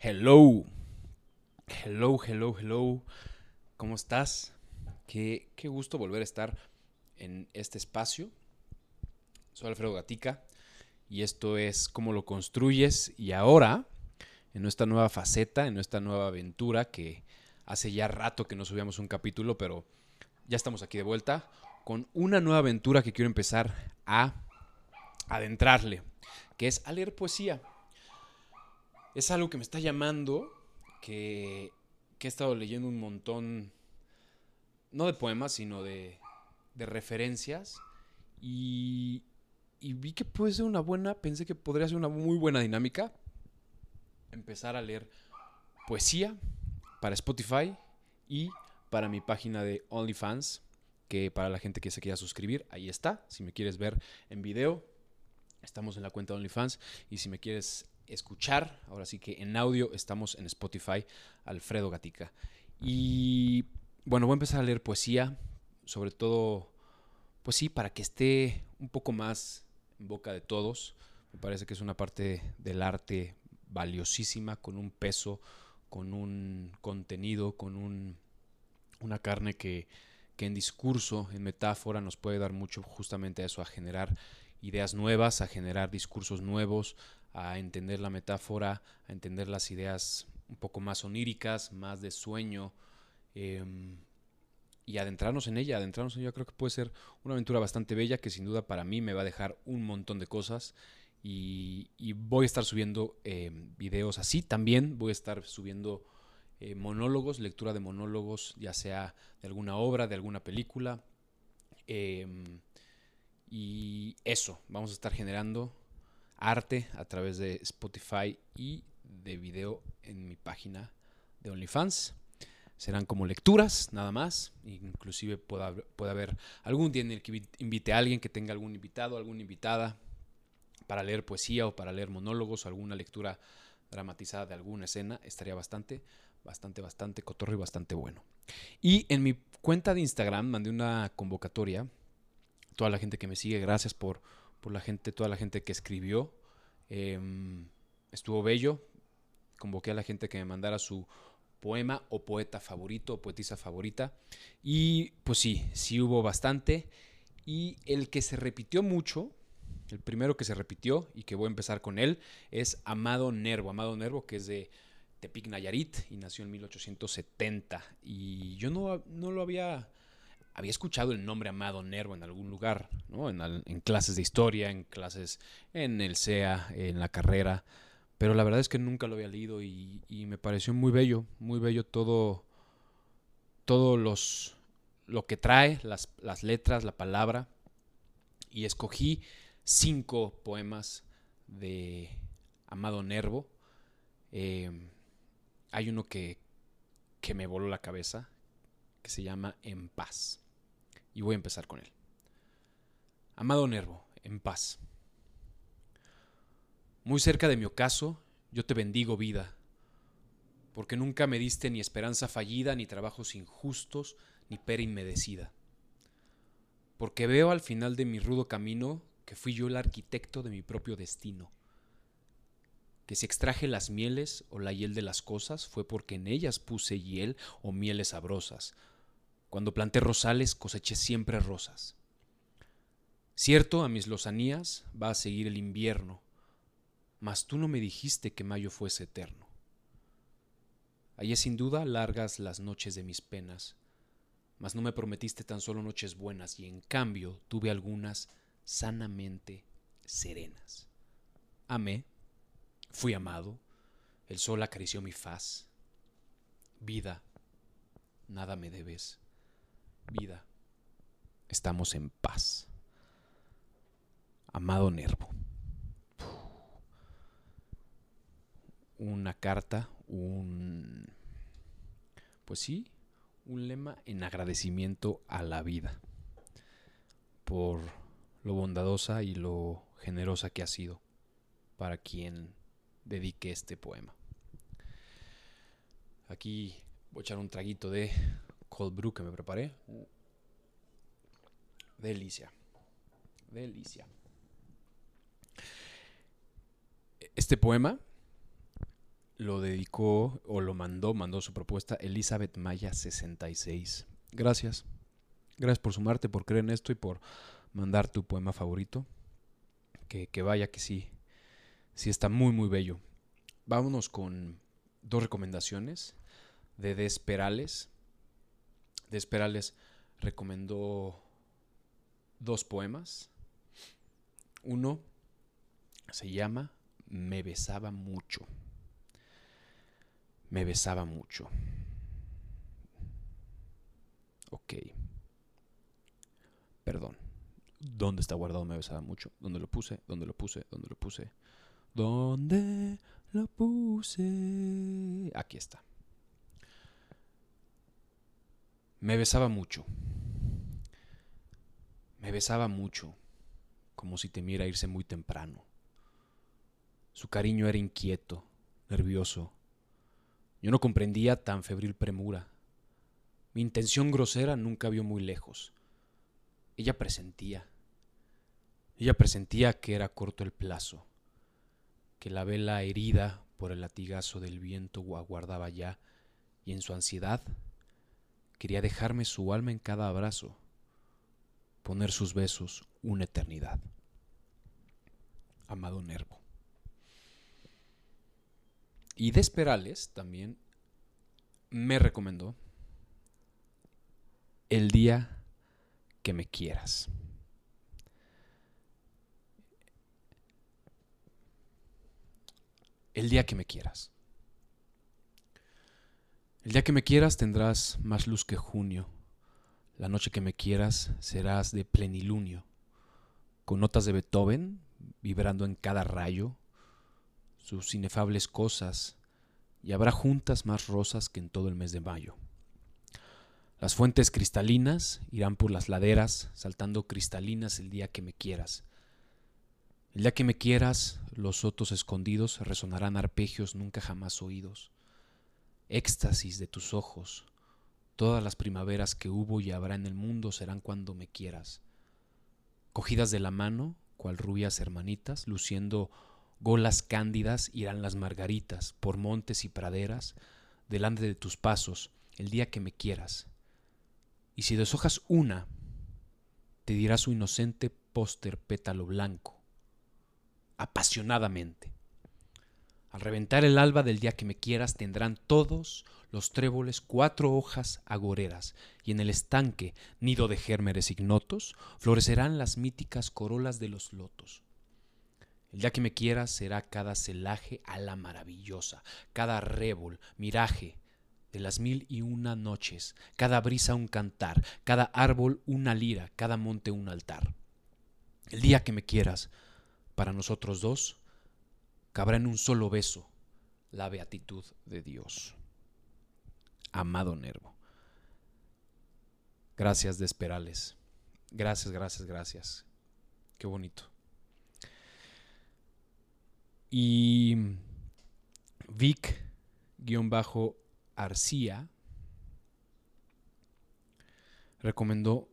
Hello. Hello, hello, hello. ¿Cómo estás? Qué, qué gusto volver a estar en este espacio. Soy Alfredo Gatica y esto es cómo lo construyes y ahora en nuestra nueva faceta, en nuestra nueva aventura que hace ya rato que no subíamos un capítulo, pero ya estamos aquí de vuelta con una nueva aventura que quiero empezar a adentrarle, que es a leer poesía es algo que me está llamando, que, he estado leyendo un montón, no de poemas, sino de, de referencias. Y, y vi que puede ser una buena, pensé que podría ser una muy buena dinámica. Empezar a leer poesía para Spotify y para mi página de OnlyFans, que para la gente que se quiera suscribir, ahí está. Si me quieres ver en video, estamos en la cuenta de OnlyFans. Y si me quieres escuchar. Ahora sí que en audio estamos en Spotify, Alfredo Gatica. Y bueno, voy a empezar a leer poesía, sobre todo, pues sí, para que esté un poco más en boca de todos. Me parece que es una parte del arte valiosísima, con un peso, con un contenido, con un, una carne que, que en discurso, en metáfora, nos puede dar mucho justamente a eso, a generar ideas nuevas, a generar discursos nuevos, a entender la metáfora, a entender las ideas un poco más oníricas, más de sueño, em, y adentrarnos en ella, adentrarnos en ella. Creo que puede ser una aventura bastante bella que sin duda para mí me va a dejar un montón de cosas y, voy a estar subiendo em, videos así también, voy a estar subiendo eh, monólogos, lectura de monólogos, ya sea de alguna obra, de alguna película. Em, y eso, vamos a estar generando arte a través de Spotify y de video en mi página de OnlyFans. Serán como lecturas, nada más. Inclusive puede haber, algún día en el que invite a alguien que tenga algún invitado, alguna invitada para leer poesía o para leer monólogos o alguna lectura dramatizada de alguna escena. Estaría bastante, bastante, bastante cotorro y bastante bueno. Y en mi cuenta de Instagram mandé una convocatoria. Toda la gente que me sigue, gracias por, por la gente, toda la gente que escribió. Em, estuvo bello. Convoqué a la gente que me mandara su poema o poeta favorito o poetisa favorita. Y pues sí, sí hubo bastante. Y el que se repitió mucho, el primero que se repitió y que voy a empezar con él, es Amado Nervo. Amado Nervo, que es de Tepic Nayarit y nació en 1870. Y yo no, no lo había había escuchado el nombre Amado Nervo en algún lugar, ¿no? en, clases de historia, en clases en el SEA, en la carrera, pero la verdad es que nunca lo había leído y, me pareció muy bello, muy bello todo, todo los, lo que trae, las, letras, la palabra, y escogí cinco poemas de Amado Nervo. Eh, hay uno que, que me voló la cabeza, que se llama En paz y voy a empezar con él. Amado Nervo, en paz. Muy cerca de mi ocaso, yo te bendigo vida, porque nunca me diste ni esperanza fallida, ni trabajos injustos, ni pera inmedecida. Porque veo al final de mi rudo camino que fui yo el arquitecto de mi propio destino. Que si extraje las mieles o la hiel de las cosas fue porque en ellas puse hiel o mieles sabrosas, cuando planté rosales coseché siempre rosas. Cierto, a mis lozanías va a seguir el invierno, mas tú no me dijiste que mayo fuese eterno. Hallé sin duda largas las noches de mis penas, mas no me prometiste tan solo noches buenas, y en cambio tuve algunas sanamente serenas. Amé, fui amado, el sol acarició mi faz. Vida, nada me debes vida, estamos en paz. Amado Nervo. Una carta, un... Pues sí, un lema en agradecimiento a la vida por lo bondadosa y lo generosa que ha sido para quien dedique este poema. Aquí voy a echar un traguito de cold brew que me preparé. Delicia. Delicia. Este poema lo dedicó o lo mandó, mandó su propuesta Elizabeth Maya 66. Gracias. Gracias por sumarte, por creer en esto y por mandar tu poema favorito. Que, que vaya que sí, sí está muy, muy bello. Vámonos con dos recomendaciones de Desperales. Desperales recomendó dos poemas. Uno se llama Me besaba mucho. Me besaba mucho. Ok. Perdón. ¿Dónde está guardado Me besaba mucho? ¿Dónde lo puse? ¿Dónde lo puse? ¿Dónde lo puse? ¿Dónde lo puse? Aquí está. Me besaba mucho. Me besaba mucho, como si temiera irse muy temprano. Su cariño era inquieto, nervioso. Yo no comprendía tan febril premura. Mi intención grosera nunca vio muy lejos. Ella presentía. Ella presentía que era corto el plazo, que la vela herida por el latigazo del viento aguardaba ya, y en su ansiedad quería dejarme su alma en cada abrazo, poner sus besos una eternidad. Amado Nervo. Y Desperales también me recomendó El día que me quieras. El día que me quieras. El día que me quieras tendrás más luz que junio. La noche que me quieras serás de plenilunio, con notas de Beethoven vibrando en cada rayo sus inefables cosas, y habrá juntas más rosas que en todo el mes de mayo. Las fuentes cristalinas irán por las laderas, saltando cristalinas el día que me quieras. El día que me quieras, los sotos escondidos resonarán arpegios nunca jamás oídos. Éxtasis de tus ojos, todas las primaveras que hubo y habrá en el mundo serán cuando me quieras. Cogidas de la mano, cual rubias hermanitas, luciendo golas cándidas irán las margaritas por montes y praderas delante de tus pasos el día que me quieras. Y si deshojas una, te dirá su inocente póster pétalo blanco, apasionadamente. Al reventar el alba del día que me quieras tendrán todos los tréboles cuatro hojas agoreras, y en el estanque, nido de gérmenes ignotos, florecerán las míticas corolas de los lotos. El día que me quieras será cada celaje a la maravillosa, cada rébol, miraje de las mil y una noches, cada brisa un cantar, cada árbol una lira, cada monte un altar. El día que me quieras, para nosotros dos, cabrá en un solo beso la beatitud de Dios. Amado Nervo. Gracias de esperales. Gracias, gracias, gracias. Qué bonito. Y Vic-Arcía recomendó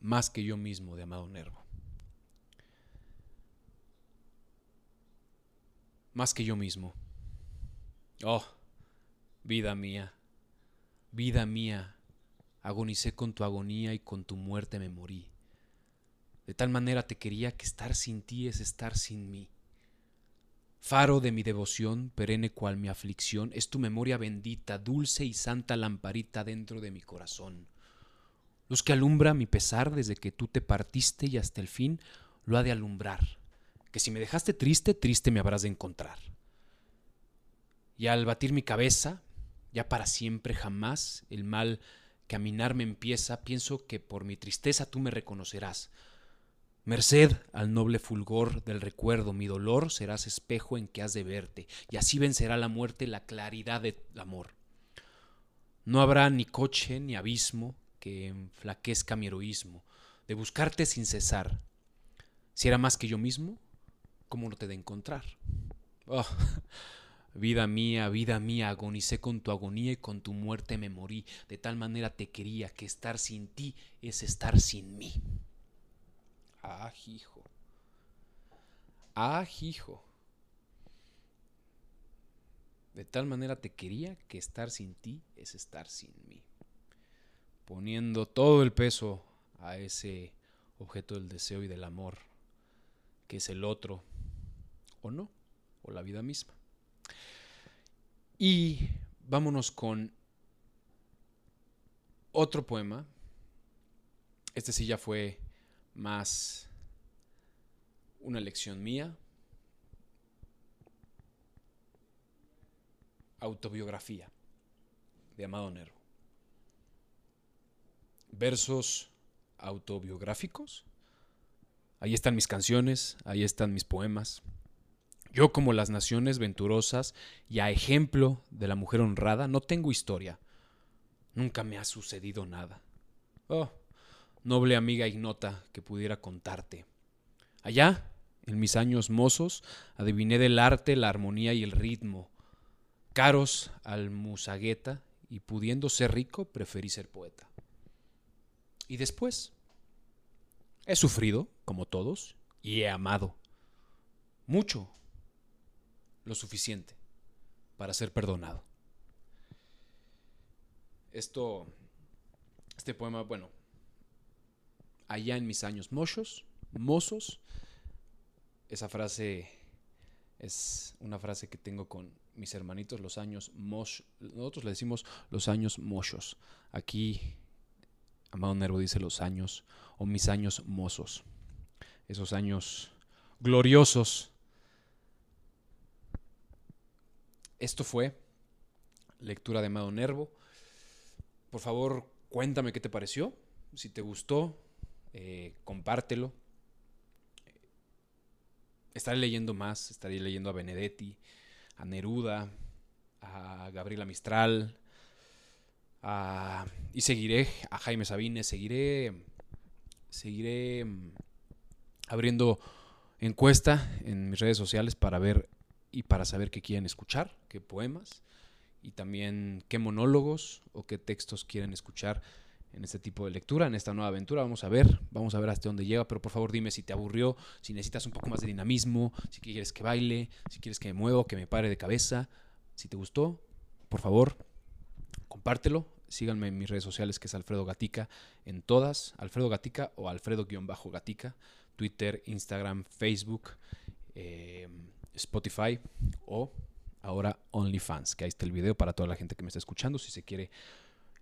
Más que yo mismo de Amado Nervo. Más que yo mismo. Oh, vida mía, vida mía, agonicé con tu agonía y con tu muerte me morí. De tal manera te quería que estar sin ti es estar sin mí. Faro de mi devoción, perenne cual mi aflicción, es tu memoria bendita, dulce y santa lamparita dentro de mi corazón. Luz que alumbra mi pesar desde que tú te partiste y hasta el fin lo ha de alumbrar, que si me dejaste triste, triste me habrás de encontrar. Y al batir mi cabeza, ya para siempre jamás, el mal que a minarme empieza, pienso que por mi tristeza tú me reconocerás, Merced al noble fulgor del recuerdo, mi dolor serás espejo en que has de verte, y así vencerá la muerte la claridad del amor. No habrá ni coche ni abismo que enflaquezca mi heroísmo, de buscarte sin cesar. Si era más que yo mismo, ¿cómo no te de encontrar? Oh, Vida mía, vida mía, agonicé con tu agonía y con tu muerte me morí. De tal manera te quería que estar sin ti es estar sin mí. Ah, hijo. Ah. De tal manera te quería que estar sin ti es estar sin mí. Poniendo todo el peso a ese objeto del deseo y del amor, que es el otro, o no, o la vida misma. Y vámonos con otro poema. Este sí ya fue más una lección mía. Autobiografía de Amado Nervo. Versos autobiográficos. Ahí están mis canciones, ahí están mis poemas. Yo como las naciones venturosas y a ejemplo de la mujer honrada no tengo historia. Nunca me ha sucedido nada. Oh, noble amiga ignota que pudiera contarte. Allá, en mis años mozos, adiviné del arte la armonía y el ritmo. Caros al musagueta y pudiendo ser rico, preferí ser poeta. Y después, he sufrido, como todos, y he amado. Mucho, lo suficiente para ser perdonado. Esto, este poema, bueno, allá en mis años mochos, mozos, esa frase es una frase que tengo con mis hermanitos, los años mosh, nosotros le decimos los años mochos. Aquí, Amado Nervo dice los años o mis años mozos, esos años gloriosos Esto fue lectura de Amado Nervo. Por favor, cuéntame qué te pareció. Si te gustó, eh, compártelo. Estaré leyendo más, estaré leyendo a Benedetti, a Neruda, a Gabriela Mistral, y seguiré a Jaime Sabines, seguiré, seguiré mm, abriendo encuesta en mis redes sociales para ver y para saber qué quieren escuchar, qué poemas y también qué monólogos o qué textos quieren escuchar en este tipo de lectura, en esta nueva aventura. Vamos a ver, vamos a ver hasta dónde llega, pero por favor dime si te aburrió, si necesitas un poco más de dinamismo, si quieres que baile, si quieres que me mueva, que me pare de cabeza. Si te gustó, por favor, compártelo. Síganme en mis redes sociales, que es Alfredo Gatica, en todas, Alfredo Gatica o Alfredo-Gatica, Twitter, Instagram, Facebook. Eh, Spotify o ahora OnlyFans, que ahí está el video para toda la gente que me está escuchando. Si se quiere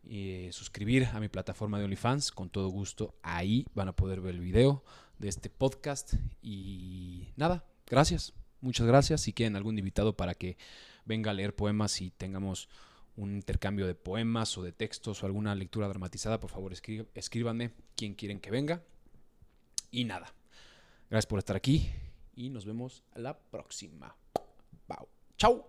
eh, suscribir a mi plataforma de OnlyFans, con todo gusto ahí van a poder ver el video de este podcast. Y nada, gracias, muchas gracias. Si quieren algún invitado para que venga a leer poemas y tengamos un intercambio de poemas o de textos o alguna lectura dramatizada, por favor escríbanme quién quieren que venga. Y nada, gracias por estar aquí y nos vemos la próxima. Bye. Chao.